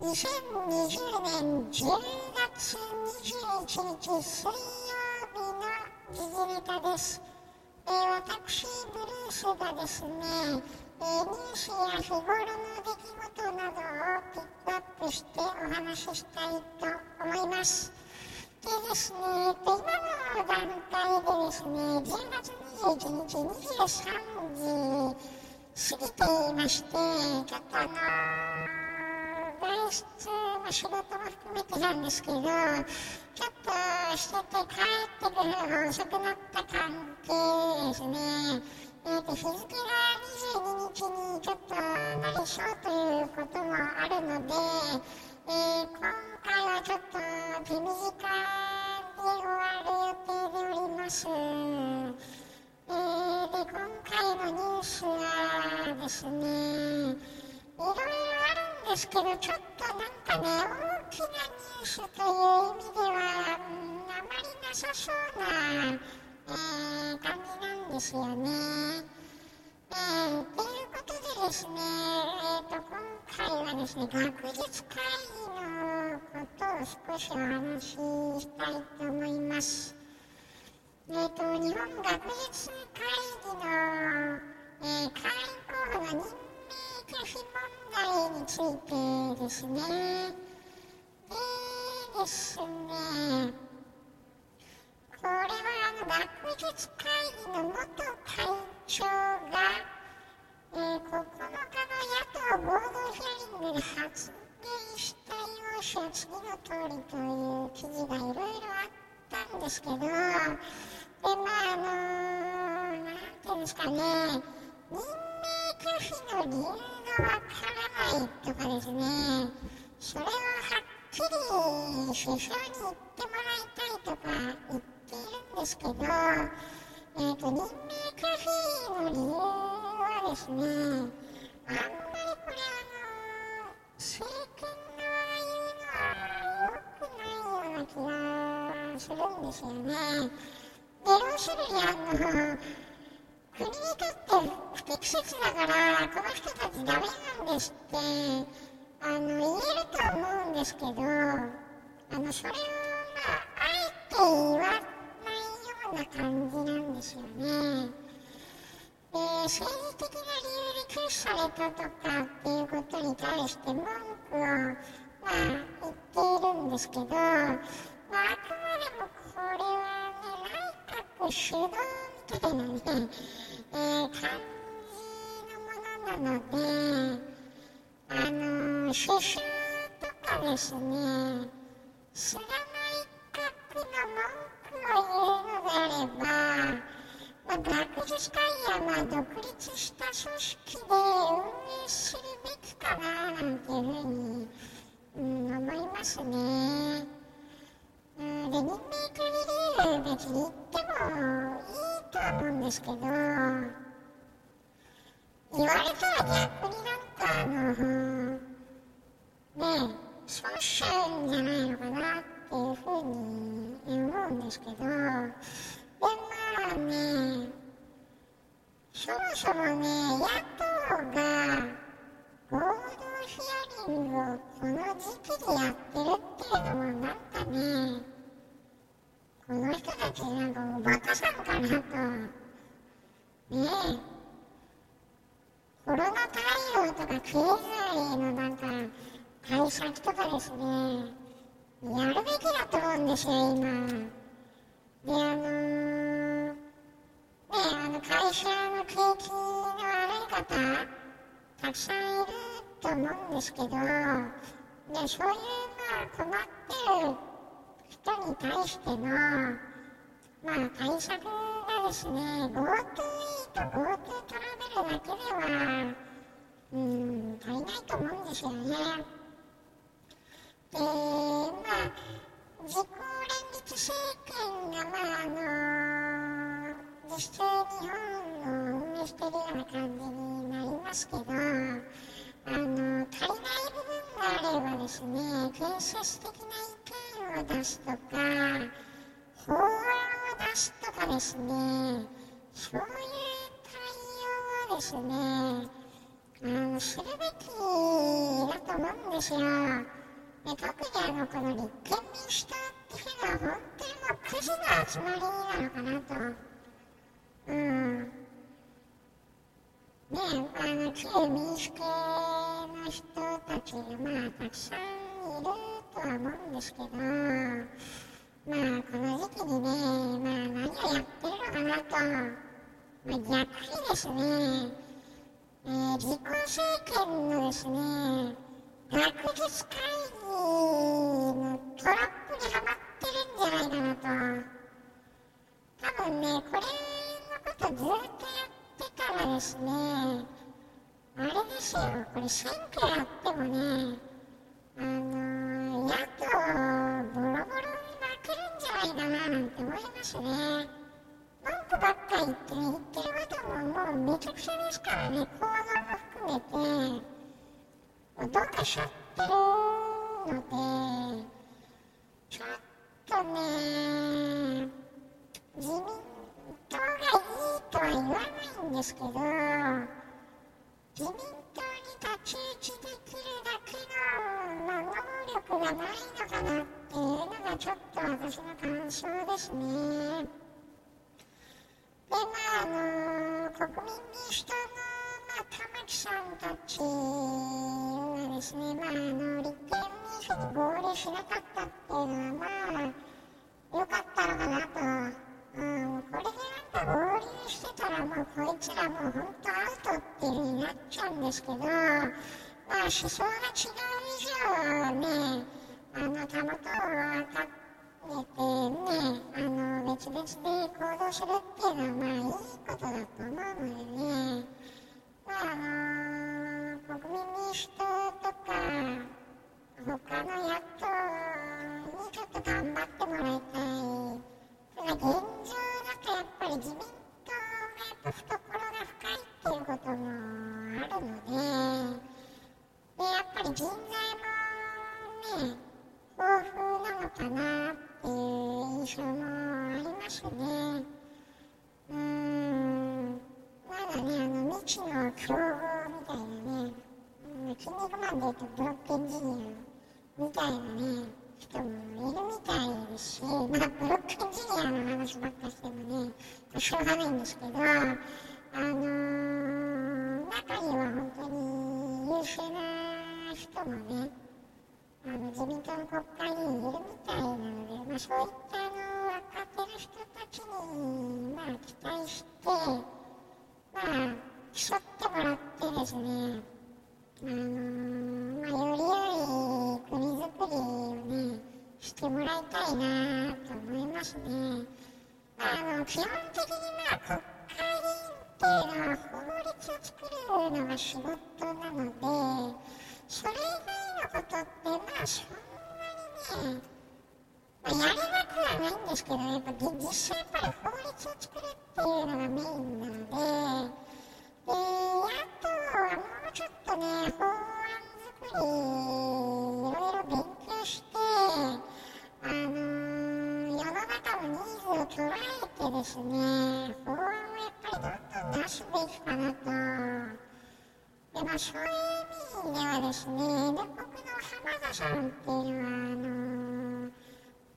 2020年10月21日水曜日の時事ネタです。えー私、ブルースがですね、えーニュースや日頃の出来事などをピックアップしてお話ししたいと思います。でですね、えっと今の段階でですね、10月21日23時過ぎていまして、ちょっとあの外出の仕事も含めてなんですけど、ちょっとしてて帰ってくるのが遅くなった関係ですね。えっ、と、日付が22日にちょっとなりそうということもあるので、えー今回はちょっと手短に終わる予定でおります。えーで、今回のニュースはですね、いろいろあるんですけど、ちょっとなんかね、大きなニュースという意味では、うんあまりなさそうな、えー感じなんですよね。えー、ということでですね、えー、と今回はですね、学術会議のことを少しお話ししたいと思います。えー、と日本学術会議の、えー、会員候補の問題についてですね。でですね、これはあの学術会議の元会長が、えー、9日の野党合同ヒアリングで発言した要旨は次の通りという記事がいろいろあったんですけど、で、まあ、あのー、なんていうんですかね、任命拒否の理由がわからないとかですね、それをはっきり首相に言ってもらいたいとか言っているんですけど、えー、と任命拒否の理由はですね、あんまりこれあの政権側言うのは良くないような気がするんですよね。で、要するにあの、国にとって不適切だから、この人たちダメなんですって、あの、言えると思うんですけど、あの、それを、まあ、あえて言わないような感じなんですよね。で、政治的な理由で拒否されたとかっていうことに対して文句を、まあ、言っているんですけど、まあ、あくまでもこれはね、内閣主導みたいなね、えーなので、あの首相とかですね、菅内閣の文句を言うのであれば、まあ、学術会議はまあ独立した組織で運営するべきかななんていうふうに、うん、思いますね。うん、で、任命拒否理由別に言ってもいいとは思うんですけど、言われたら逆になんかあの、ねえ、そうしちゃうんじゃないのかなっていうふうに思うんですけど、で、まあね、そもそもね、野党が合同ヒアリングをこの時期でやってるっていうのもなんかね、この人たちなんかおバカさんかなと、ねえ、コロナ対応とか経済のなんか対策とかですね、やるべきだと思うんですよ、今。で、あのー、ね、あの会社の景気の悪い方、たくさんいると思うんですけど、で、そういう、まあ、困ってる人に対しての、まあ、対策がですね、GoTo と GoTo トラベルだけでは、うん、足りないと思うんですよね。で、まあ、自公連立政権が、まあ、あの実質日本を運営しているような感じになりますけど、あの、足りない部分があればですね、建設的な意見を出すとか、法案を出すとかですね、そういう対応をですね、あの、するべきだと思うんですよ。で特にあのこの立憲民主党っていうのは本当にもうクズの集まりなのかなと。うん。ねあの旧民主系の人たちがまあたくさんいるとは思うんですけど、まあこの時期にね、まあ何をやってるのかなと、まあ、逆にですね、えー、自公政権のですね、学術会議のトラップにはまってるんじゃないかなと。多分ね、これのことずっとやってたらですね、あれですよ、これ選挙やってもね、あの、野党ボロボロに負けるんじゃないかななんて思いますね。文句ばっか言ってね、言ってることももうめちゃくちゃですからね、造も含めて、どうかしゃってるので、ちょっとね、自民党がいいとは言わないんですけど、自民党に太刀打ちできるだけの、ま、能力がないのかなっていうのがちょっと私の感想ですね。で、まあ、あの国民民主党、さんたちはですね、まあ、あの立憲民主に合流しなかったっていうのは、まあ、良かったのかなと。うん、これでなんか合流してたらもうこいつらもう本当アウトっていう風になっちゃうんですけど、まあ思想が違う以上ね、あの、たもとを分かっててね、あの、別々で行動するっていうのはまあいいことだと思うのでね、ああの国民民主党とか、他の野党にちょっと頑張ってもらいたい。の未知の競合みたいなね、キン肉マンで言うとブロッケンジュニアみたいなね、人もいるみたいですし、まあ、ブロッケンジュニアの話ばっかしてもね、しょうがないんですけど、あのー、中に。は本当に。優秀な人もね、あの自民党の国会に。いるみたいなので、まあ、そういったあの若手の人たちに、まあ、期待して、もらってですね、あのー、まあ、より良い国づくりをね、してもらいたいなと思いますね。あの、基本的にまあ、国会議員っていうのは法律を作るのが仕事なので、それ以外のことって、まあ、そんなにね、まあ、やれなくはないんですけど、やっぱ実際やっぱり法律を作るっていうのがメインなので、で、あとはもうちょっとね、法案作り、いろいろ勉強して、あのー、世の中のニーズを捉えてですね、法案をやっぱりどんどん出すべきかなと。で、まあそういう意味ではですね、で、僕の浜田さんっていうのは、あの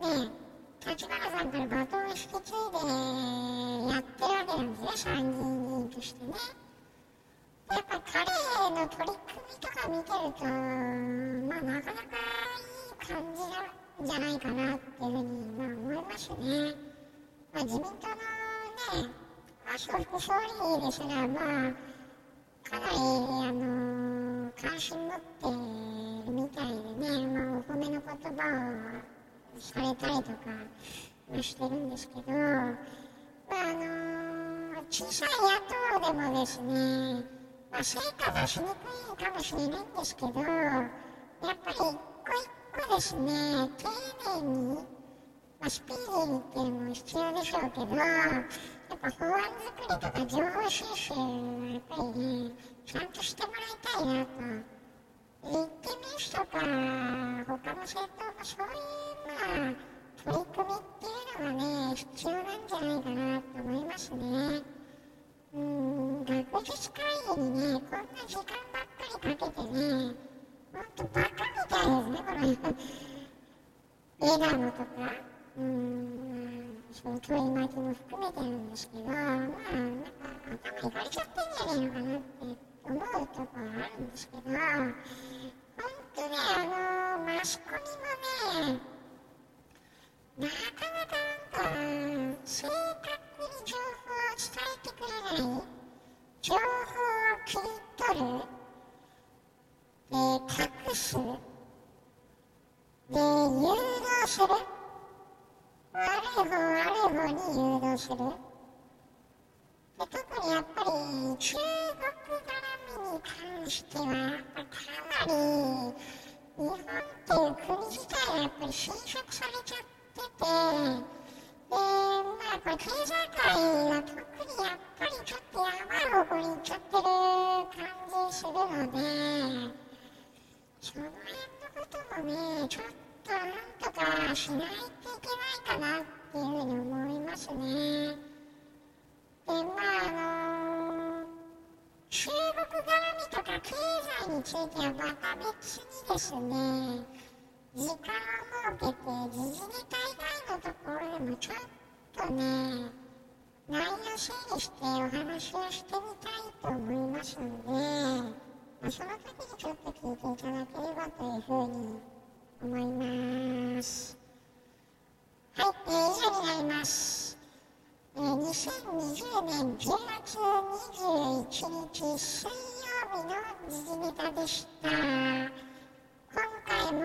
ー、ね、立花さんからバトンを引き継いでやってるわけなんですね、参議院議員としてね。やっぱ彼の取り組みとか見てると、まあ、なかなかいい感じなんじゃないかなっていうふうに、まあ、思いますね。まあ、自民党のね、麻生副総理ですら、まあ、かなり、あの関心持ってるみたいでね、まあ、お褒めの言葉をされたりとかしてるんですけど、まあ、あの小さい野党でもですね、まあ、成果出しにくいかもしれないんですけど、やっぱり一個一個ですね、丁寧に、まあ、スピーディーにっていうのも必要でしょうけど、やっぱ法案作りとか情報収集はやっぱりね、ちゃんとしてもらいたいなと。立憲民主とか、他の政党もそういう、まあ、枝野とか、うん、そういう問い巻きも含めてなんですけど、まあ、なんか頭いかれちゃってんじゃねえのかなって思うところはあるんですけど、本当ね、あの、マスコミもね、なかなかなんか、正確に情報を伝えてくれない、情報を切り取る、えー、隠す、で、誘導する。悪い方悪い方に誘導する。で特にやっぱり中国絡みに関してはやっぱ、かなり日本っていう国自体がやっぱり侵食されちゃってて、で、まあこれ経済界は特にやっぱりちょっとやばい方向に行っちゃってる感じするので、その辺のこともね、ちょっととなんとかしないといけないかなっていうふうに思いますね。で、まああの中国絡みとか経済についてはまた別にですね、時間を設けて時事ネタ以外のところでもちょっとね、内容整理してお話をしてみたいと思いますので、ま、その時にちょっと聞いていただければというふうに思います。はい、えー、以上になります。えー、2020年10月21日水曜日の時事ネタでした。今回も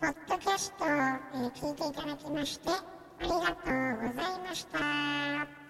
ポッドキャストを、えー、聞いていただきましてありがとうございました。